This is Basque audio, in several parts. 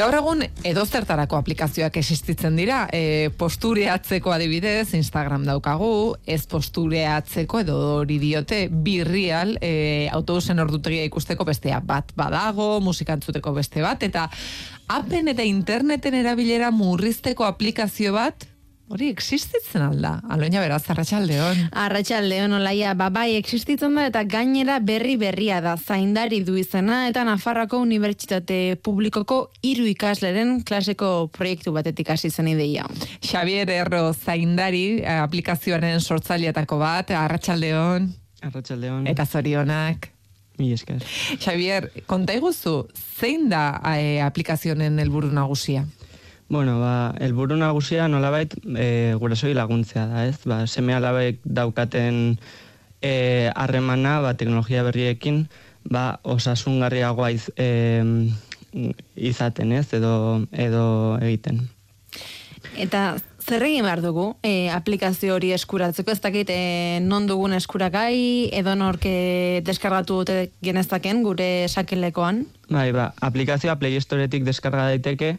Gaur egun edo zertarako aplikazioak existitzen dira, e, postureatzeko adibidez, Instagram daukagu, ez postureatzeko edo hori diote, birrial, e, autobusen ordutegia ikusteko bestea bat badago, musikantzuteko beste bat, eta apen eta interneten erabilera murrizteko aplikazio bat, Hori, existitzen alda, aloina beraz, arratxaldeon. Arratxaldeon, olaia, babai, existitzen da, eta gainera berri berria da, zaindari du izena, eta Nafarroko Unibertsitate Publikoko hiru ikasleren klaseko proiektu batetik hasi zen ideia. Xavier Erro zaindari, eh, aplikazioaren sortzaileatako bat, arratxaldeon. Arratxaldeon. Eta zorionak. Mi esker. Xavier, konta iguzu, zein da e, aplikazionen helburu nagusia? Bueno, ba, elburu nagusia nolabait e, gurasoi laguntzea da, ez? Ba, seme alabaik daukaten e, harremana, ba, teknologia berriekin, ba, osasungarriagoa iz, e, izaten, ez? Edo, edo egiten. Eta zer egin behar dugu e, aplikazio hori eskuratzeko, ez dakit e, non dugun eskuragai, edo norke deskargatu dute genezaken gure sakelekoan? Bai, ba, aplikazioa Play Storetik deskarga daiteke,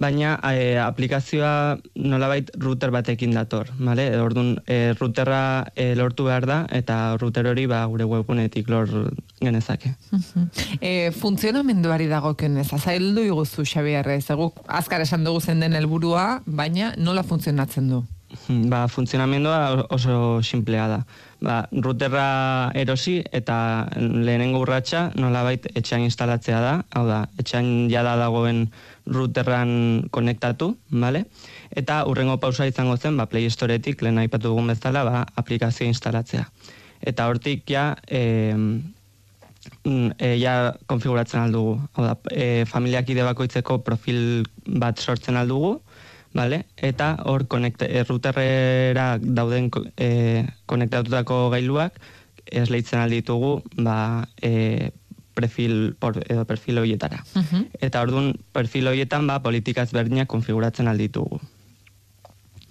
baina e, aplikazioa nolabait router batekin dator, vale? Orduan, e, routerra e, lortu behar da eta router hori ba gure webgunetik lor genezake. e, funtzionamenduari dagokionez, azaildu iguzu Xabier, ez azkar esan dugu zen den helburua, baina nola funtzionatzen du? Ba, funtzionamendua oso simplea da. Ba, routerra erosi eta lehenengo urratsa nolabait etxean instalatzea da, hau da, etxean jada dagoen routerran konektatu, vale? Eta urrengo pausa izango zen, ba, Play Storetik, lehen aipatu dugun bezala, ba, aplikazio instalatzea. Eta hortik ja, e, e, ja konfiguratzen aldugu. Hau da, e, familiak ide bakoitzeko profil bat sortzen aldugu, vale? Eta hor konekte, e, routerrera dauden e, konektatutako gailuak, ez lehitzen alditugu, ba, e, perfil por, edo perfil horietara. Eta orduan perfil horietan ba politikaz berdinak konfiguratzen alditugu.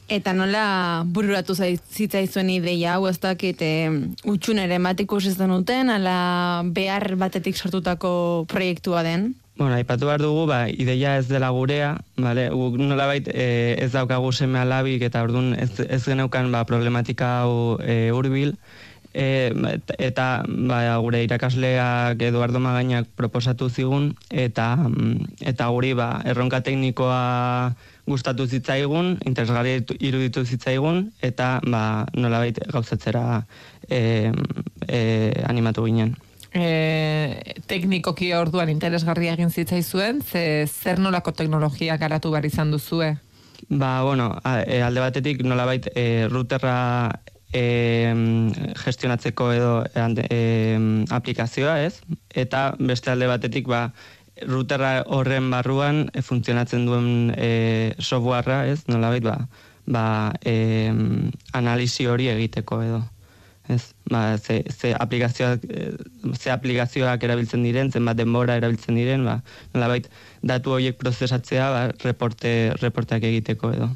Eta nola bururatu zitzaizuen ideia hau ez dakit e, utxunere bat ikusi uten, ala behar batetik sortutako proiektua den? Bueno, aipatu behar dugu, ba, ideia ez dela gurea, vale? nola bait, e, ez daukagu seme alabik eta orduan ez, ez geneukan ba, problematika hau e, urbil, e, eta ba, gure irakasleak Eduardo Magainak proposatu zigun eta eta guri ba, erronka teknikoa gustatu zitzaigun, interesgarri iruditu zitzaigun eta ba, nolabait gauzatzera e, e, animatu ginen. E, teknikoki orduan interesgarria egin zitzaizuen, ze zer nolako teknologia garatu behar izan duzue? Ba, bueno, e, alde batetik nolabait e, routerra e, gestionatzeko edo e, aplikazioa, ez? Eta beste alde batetik, ba, routerra horren barruan e, funtzionatzen duen e, softwarea, ez? Nolabait, ba, ba e, analizi hori egiteko edo. Ez, ba, ze, ze, aplikazioak, e, ze aplikazioak erabiltzen diren, zenbat denbora erabiltzen diren, ba, nolabait, datu horiek prozesatzea, ba, reporte, reporteak egiteko edo.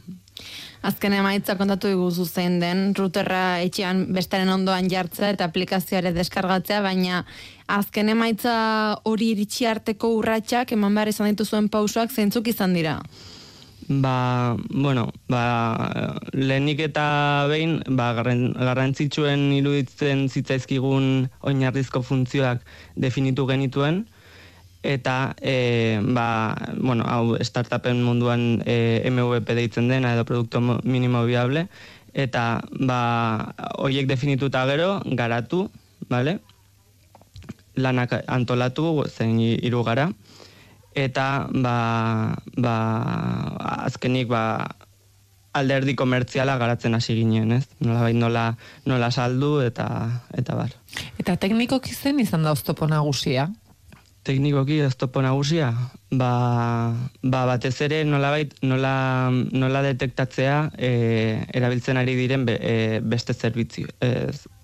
Azken emaitza kontatu iguzu zein den, routerra etxean bestaren ondoan jartzea eta aplikazioare deskargatzea, baina azken emaitza hori iritsi arteko urratsak eman behar izan dituzuen pausoak zeintzuk izan dira? Ba, bueno, ba, lehenik eta behin, ba, garrantzitsuen iruditzen zitzaizkigun oinarrizko funtzioak definitu genituen, eta e, ba, bueno, hau startupen munduan e, MVP deitzen dena edo produkto minimo viable eta ba, horiek definituta gero garatu, vale? lanak antolatu zein hiru gara eta ba, ba, azkenik ba, alderdi komertziala garatzen hasi ginen, ez? Nola bai, nola, nola saldu eta eta bar. Eta teknikoki zen izan da oztopo nagusia? Teknikoki ez topo nagusia, ba, ba batez ere nolabait nola, nola detektatzea e, erabiltzen ari diren e, beste zerbitzu, e,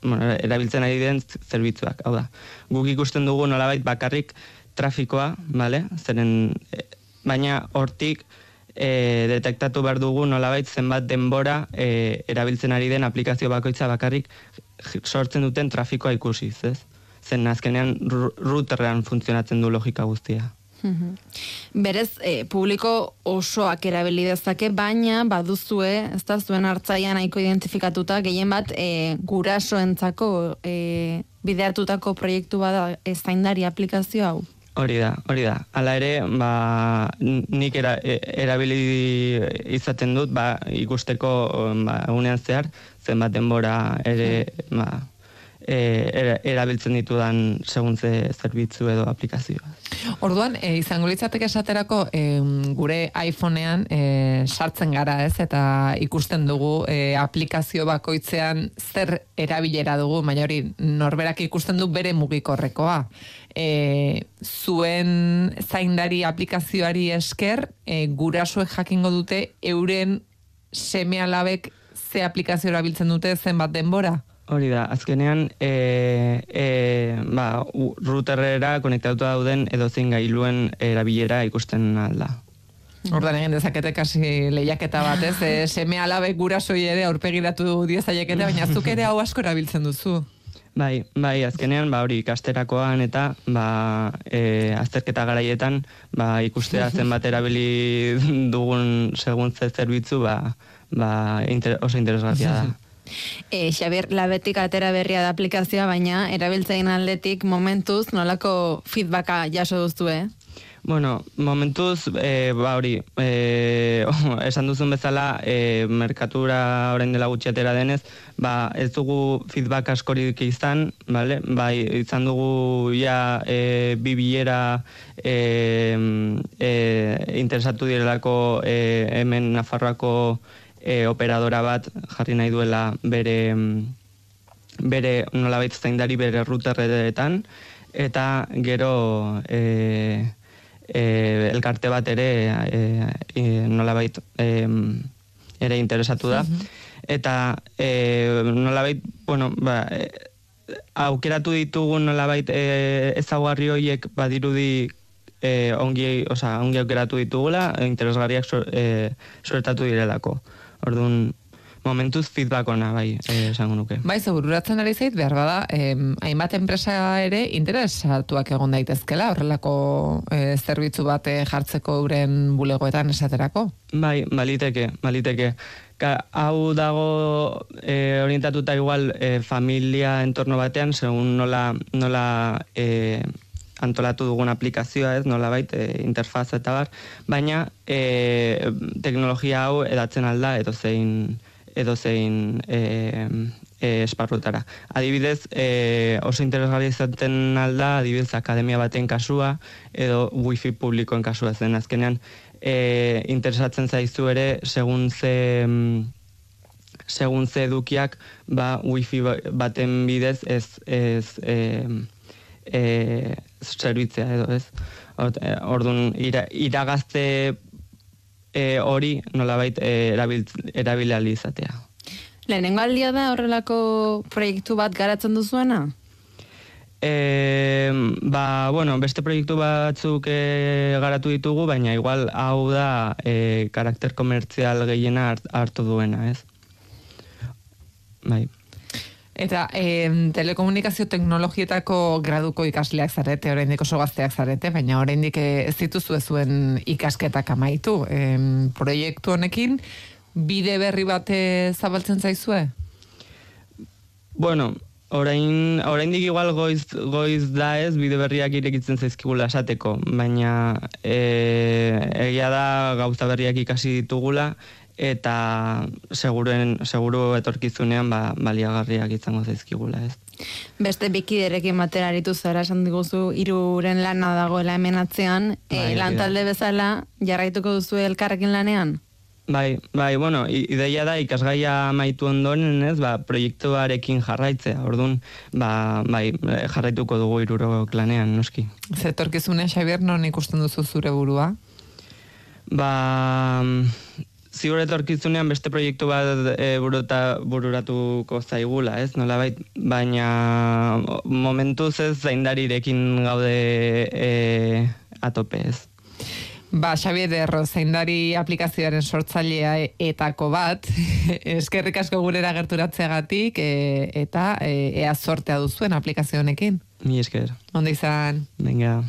bueno, erabiltzen ari diren zerbitzuak, hau da. Guk ikusten dugu nolabait bakarrik trafikoa, vale? Zeren, e, baina hortik e, detektatu behar dugu nolabait zenbat denbora e, erabiltzen ari den aplikazio bakoitza bakarrik sortzen duten trafikoa ikusiz, ez? Zen azkenean routerrean funtzionatzen du logika guztia. Berez, e, publiko osoak erabili dezake, baina baduzue, ez da zuen hartzaia nahiko identifikatuta, gehien bat e, gurasoentzako e, bideartutako proiektu bada ez zaindari aplikazio hau. Hori da, hori da. Hala ere, ba, nik era, e, erabili izaten dut, ba, ikusteko ba, egunean zehar, zenbat denbora ere, ba, e, erabiltzen ditudan seguntze zerbitzu edo aplikazioa. Orduan, e, izango litzateke esaterako e, gure iPhonean e, sartzen gara ez, eta ikusten dugu e, aplikazio bakoitzean zer erabilera dugu, baina hori norberak ikusten du bere mugikorrekoa. E, zuen zaindari aplikazioari esker, e, gurasuek jakingo dute euren seme alabek ze aplikazio erabiltzen dute zenbat denbora? Hori da, azkenean, e, e, ba, routerrera konektatu dauden edo zein gailuen erabilera ikusten alda. Ordan egin dezakete kasi lehiaketa bat, ez? E, seme alabe gurasoi ere aurpegiratu diezaiekete, baina zuk ere hau asko erabiltzen duzu. Bai, bai, azkenean, ba, hori, ikasterakoan eta, ba, e, azterketa garaietan, ba, ikustea zenbat erabili dugun segun zerbitzu, ba, ba, inter, oso interesgarria da. E, Xabier, labetik atera berria da aplikazioa, baina erabiltzein aldetik momentuz nolako feedbacka jaso duztu, eh? Bueno, momentuz, e, ba hori, e, esan duzun bezala, e, merkatura orain dela gutxi atera denez, ba ez dugu feedback askorik izan, vale? bai, izan dugu ja e, bi bilera e, e, interesatu direlako e, hemen Nafarroako e, operadora bat jarri nahi duela bere bere nolabait zaindari bere routerretan. Eta gero e, e, elkarte bat ere e, e, nolabait e, ere interesatu da. Eta e, nolabait bueno ba, e, aukeratu ditugun nolabait e, ezaguarri horiek badirudi e, ongi, osa, ongi aukeratu ditugula, interesgarriak e, suertatu direlako. Orduan, momentuz feedback ona bai, eh, esango nuke. Bai, zebururatzen ari zait, behar bada, eh, hainbat enpresa ere interesatuak egon daitezkela, horrelako eh, zerbitzu bat eh, jartzeko uren bulegoetan esaterako? Bai, baliteke, baliteke. Ka, hau dago eh, orientatuta igual eh, familia entorno batean, segun nola, nola eh, antolatu dugun aplikazioa ez, nola baita, e, interfaz eta bar, baina e, teknologia hau edatzen alda edo zein, edo zein e, e, esparrutara. Adibidez, e, oso interesgarri izaten alda, adibidez, akademia baten kasua, edo wifi publikoen kasua zen azkenean, e, interesatzen zaizu ere, segun ze segun ze edukiak, ba, wifi ba, baten bidez ez, ez e, e, zerbitzea edo ez. E, Orduan, ira, iragazte e, hori nolabait e, erabil, izatea. Lehenengo aldia da horrelako proiektu bat garatzen duzuena? E, ba, bueno, beste proiektu batzuk e, garatu ditugu, baina igual hau da e, karakter komertzial gehiena hartu duena, ez? Bai. Eta e, telekomunikazio teknologietako graduko ikasleak zarete, oraindik oso gazteak zarete, baina oraindik ez dituzu zuen ikasketak amaitu. E, proiektu honekin, bide berri bate zabaltzen zaizue? Bueno, orain, oraindik igual goiz, goiz da ez, bide berriak irekitzen zaizkigula esateko, baina e, egia da gauza berriak ikasi ditugula, eta seguren, seguru etorkizunean ba, baliagarriak izango zaizkigula, ez. Beste bikiderekin batera aritu zara esan diguzu iruren lana dagoela hemen atzean, e, bai, lan talde bezala jarraituko duzu elkarrekin lanean? Bai, bai, bueno, ideia da ikasgaia maitu ondoren, ez, ba, proiektuarekin jarraitzea, orduan, ba, bai, jarraituko dugu iruro klanean, noski. Zetorkizune, Xabier, non ikusten duzu zure burua? Ba, ziur etorkizunean beste proiektu bat e, buruta, bururatuko zaigula, ez? Nola bait, baina momentuz ez zaindarirekin gaude e, atope, ez? Ba, Xabi Ederro, zaindari aplikazioaren sortzailea etako bat, eskerrik asko gurera gerturatzeagatik, e, eta e, ea sortea duzuen aplikazio honekin. Mi esker. Onda izan. Venga.